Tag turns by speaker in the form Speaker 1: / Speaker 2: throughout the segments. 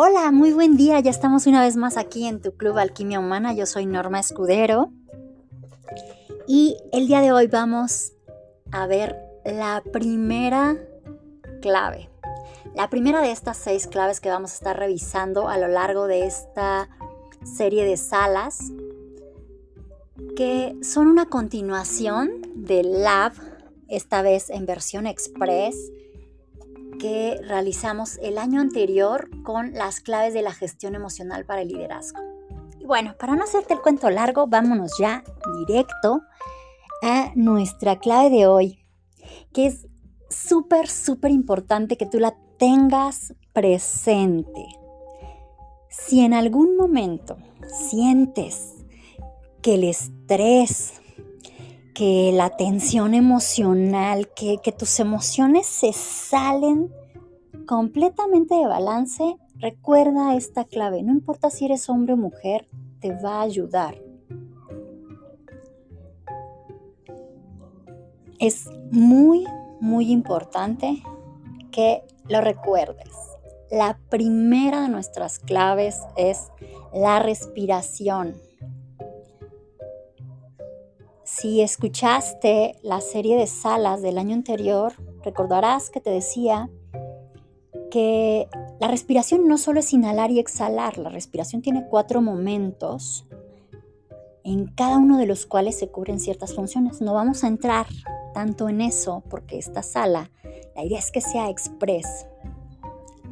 Speaker 1: Hola, muy buen día. Ya estamos una vez más aquí en tu Club Alquimia Humana. Yo soy Norma Escudero. Y el día de hoy vamos a ver la primera clave. La primera de estas seis claves que vamos a estar revisando a lo largo de esta serie de salas que son una continuación del Lab, esta vez en versión express que realizamos el año anterior con las claves de la gestión emocional para el liderazgo. Y bueno, para no hacerte el cuento largo, vámonos ya directo a nuestra clave de hoy, que es súper, súper importante que tú la tengas presente. Si en algún momento sientes que el estrés, que la tensión emocional, que, que tus emociones se salen completamente de balance, recuerda esta clave. No importa si eres hombre o mujer, te va a ayudar. Es muy, muy importante que lo recuerdes. La primera de nuestras claves es la respiración. Si escuchaste la serie de salas del año anterior, recordarás que te decía que la respiración no solo es inhalar y exhalar, la respiración tiene cuatro momentos en cada uno de los cuales se cubren ciertas funciones. No vamos a entrar tanto en eso porque esta sala, la idea es que sea express,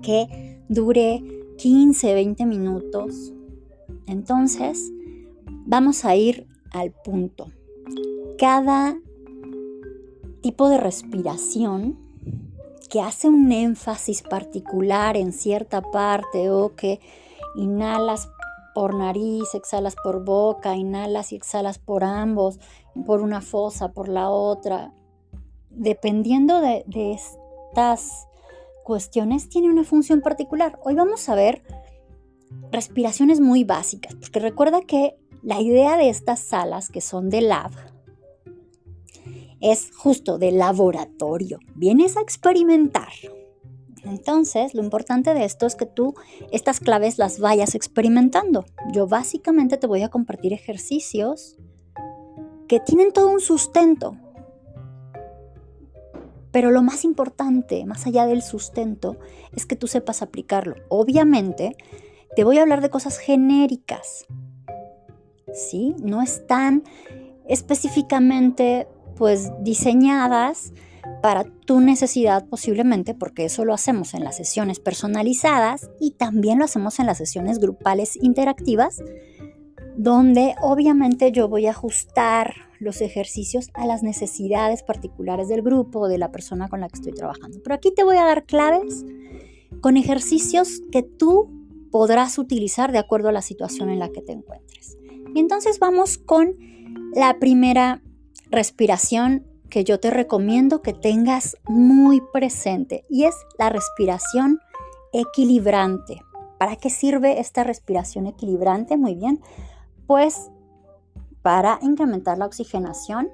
Speaker 1: que dure 15, 20 minutos. Entonces, vamos a ir al punto cada tipo de respiración que hace un énfasis particular en cierta parte o que inhalas por nariz, exhalas por boca, inhalas y exhalas por ambos, por una fosa, por la otra. Dependiendo de, estas cuestiones, tiene una función particular. Hoy vamos a ver respiraciones muy básicas, porque recuerda que la idea de estas salas que son de lab, es justo de laboratorio. Vienes a experimentar. Entonces, lo importante de esto es que tú estas claves las vayas experimentando. Yo básicamente te voy a compartir ejercicios que tienen todo un sustento. Pero lo más importante, más allá del sustento, es que tú sepas aplicarlo. Obviamente, te voy a hablar de cosas genéricas. ¿Sí? No están específicamente pues diseñadas para tu necesidad posiblemente, porque eso lo hacemos en las sesiones personalizadas y también lo hacemos en las sesiones grupales interactivas, donde obviamente yo voy a ajustar los ejercicios a las necesidades particulares del grupo o de la persona con la que estoy trabajando. Pero aquí te voy a dar claves con ejercicios que tú podrás utilizar de acuerdo a la situación en la que te encuentres. Y entonces vamos con la primera respiración que yo te recomiendo que tengas muy presente y es la respiración equilibrante. ¿Para qué sirve esta respiración equilibrante? Muy bien, pues para incrementar la oxigenación,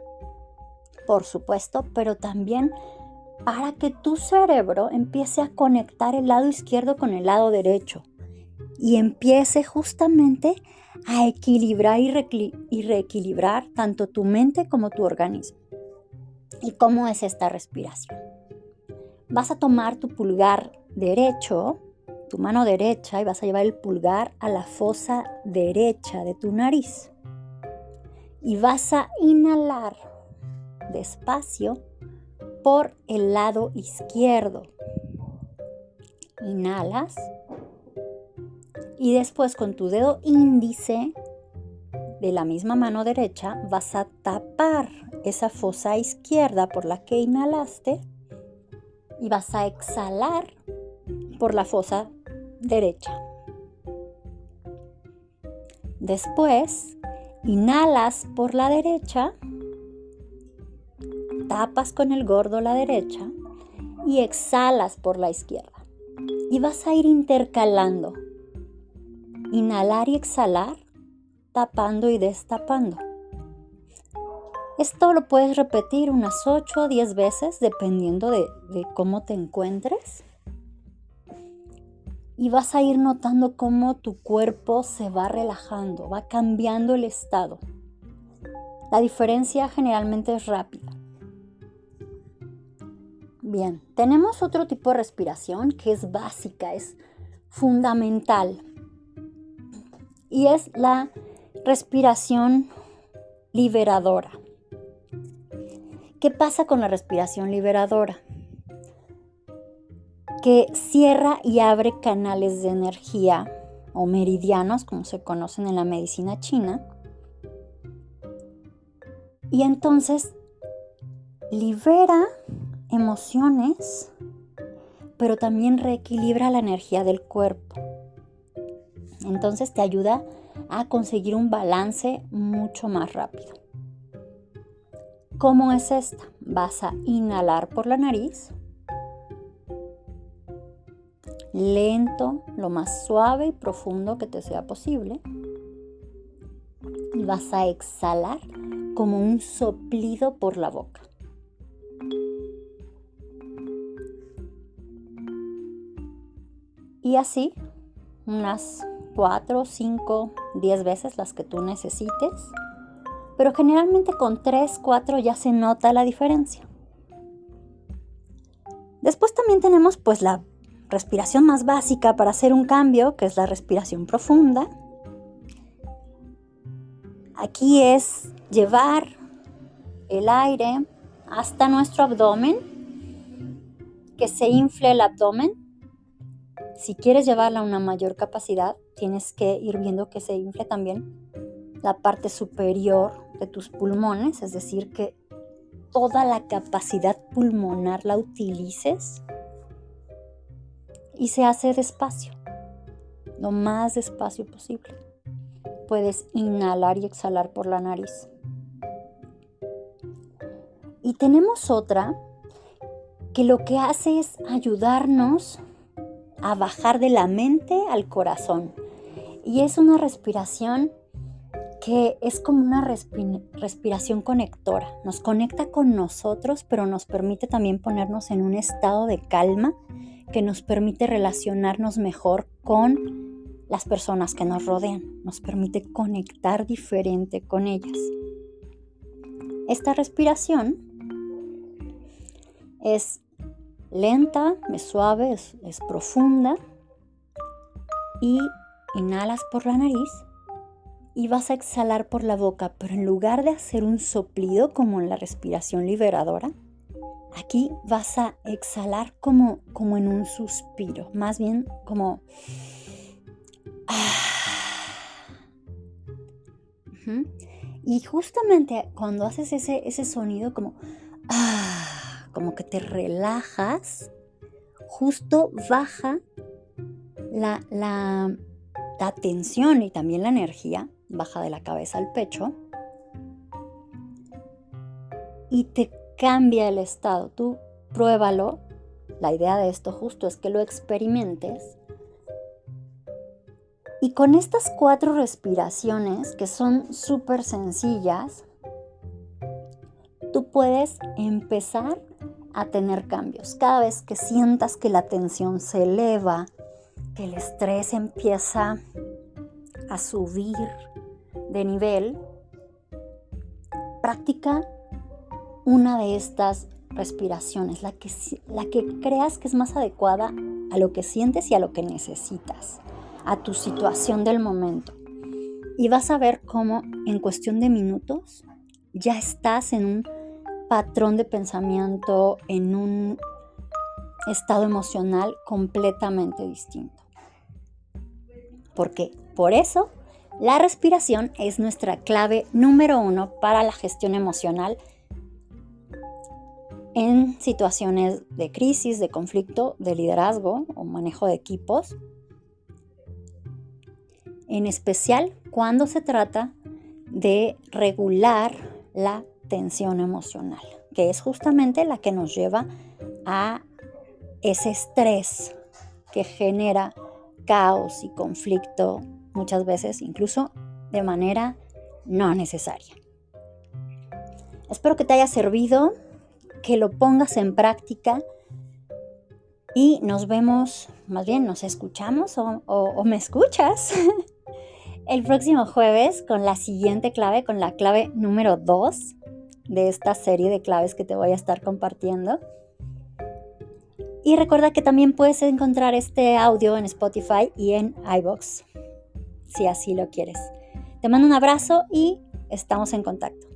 Speaker 1: por supuesto, pero también para que tu cerebro empiece a conectar el lado izquierdo con el lado derecho y empiece justamente a equilibrar y, reequilibrar tanto tu mente como tu organismo. ¿Y cómo es esta respiración? Vas a tomar tu pulgar derecho, tu mano derecha, y vas a llevar el pulgar a la fosa derecha de tu nariz. Y vas a inhalar despacio por el lado izquierdo. Inhalas y después con tu dedo índice de la misma mano derecha vas a tapar esa fosa izquierda por la que inhalaste y vas a exhalar por la fosa derecha. Después, inhalas por la derecha, tapas con el gordo la derecha y exhalas por la izquierda. Y vas a ir intercalando Inhalar y exhalar, tapando y destapando. Esto lo puedes repetir unas 8 o 10 veces dependiendo de, de cómo te encuentres. y vas a ir notando cómo tu cuerpo se va relajando, va cambiando el estado. La diferencia generalmente es rápida. Bien, tenemos otro tipo de respiración que es básica, es fundamental. Y es la respiración liberadora. ¿Qué pasa con la respiración liberadora? Que cierra y abre canales de energía o meridianos, como se conocen en la medicina china. Y entonces libera emociones, pero también reequilibra la energía del cuerpo. Entonces te ayuda a conseguir un balance mucho más rápido. ¿Cómo es esta? Vas a inhalar por la nariz, lento, lo más suave y profundo que te sea posible. Y vas a exhalar como un soplido por la boca. Y así, unas 4, 5, 10 veces las que tú necesites pero generalmente con 3, 4 ya se nota la diferencia. Después también tenemos pues la respiración más básica para hacer un cambio, que es la respiración profunda. Aquí es llevar el aire hasta nuestro abdomen, que se infle el abdomen. Si quieres llevarla a una mayor capacidad, tienes que ir viendo que se infle también la parte superior de tus pulmones, es decir, que toda la capacidad pulmonar la utilices y se hace despacio, lo más despacio posible. Puedes inhalar y exhalar por la nariz. Y tenemos otra que lo que hace es ayudarnos a bajar de la mente al corazón. Y es una respiración que es como una respiración conectora. Nos conecta con nosotros, pero nos permite también ponernos en un estado de calma que nos permite relacionarnos mejor con las personas que nos rodean. Nos permite conectar diferente con ellas. Esta respiración es lenta, es suave, es, es profunda y inhalas por la nariz y vas a exhalar por la boca, pero en lugar de hacer un soplido como en la respiración liberadora, aquí vas a exhalar como, como en un suspiro, más bien como... Y justamente cuando haces ese, ese sonido como... como que te relajas, justo baja la, la, la tensión y también la energía baja de la cabeza al pecho y te cambia el estado. Tú pruébalo. La idea de esto justo es que lo experimentes. Y con estas cuatro respiraciones, que son súper sencillas, tú puedes empezar a tener cambios. Cada vez que sientas que la tensión se eleva, que el estrés empieza a subir de nivel, practica una de estas respiraciones, la que, la que creas que es más adecuada a lo que sientes y a lo que necesitas, a tu situación del momento. Y vas a ver cómo en cuestión de minutos ya estás en un patrón de pensamiento, en un estado emocional completamente distinto. Porque por eso la respiración es nuestra clave número uno para la gestión emocional en situaciones de crisis, de conflicto, de liderazgo o manejo de equipos. En especial cuando se trata de regular la tensión emocional, que es justamente la que nos lleva a ese estrés que genera caos y conflicto muchas veces incluso de manera no necesaria. Espero que te haya servido, que lo pongas en práctica Y nos vemos, más bien nos escuchamos o, me escuchas el próximo jueves con la siguiente clave, con la clave número 2 de esta serie de claves que te voy a estar compartiendo. Y recuerda que también puedes encontrar este audio en Spotify y en iBox, si así lo quieres. Te mando un abrazo y estamos en contacto.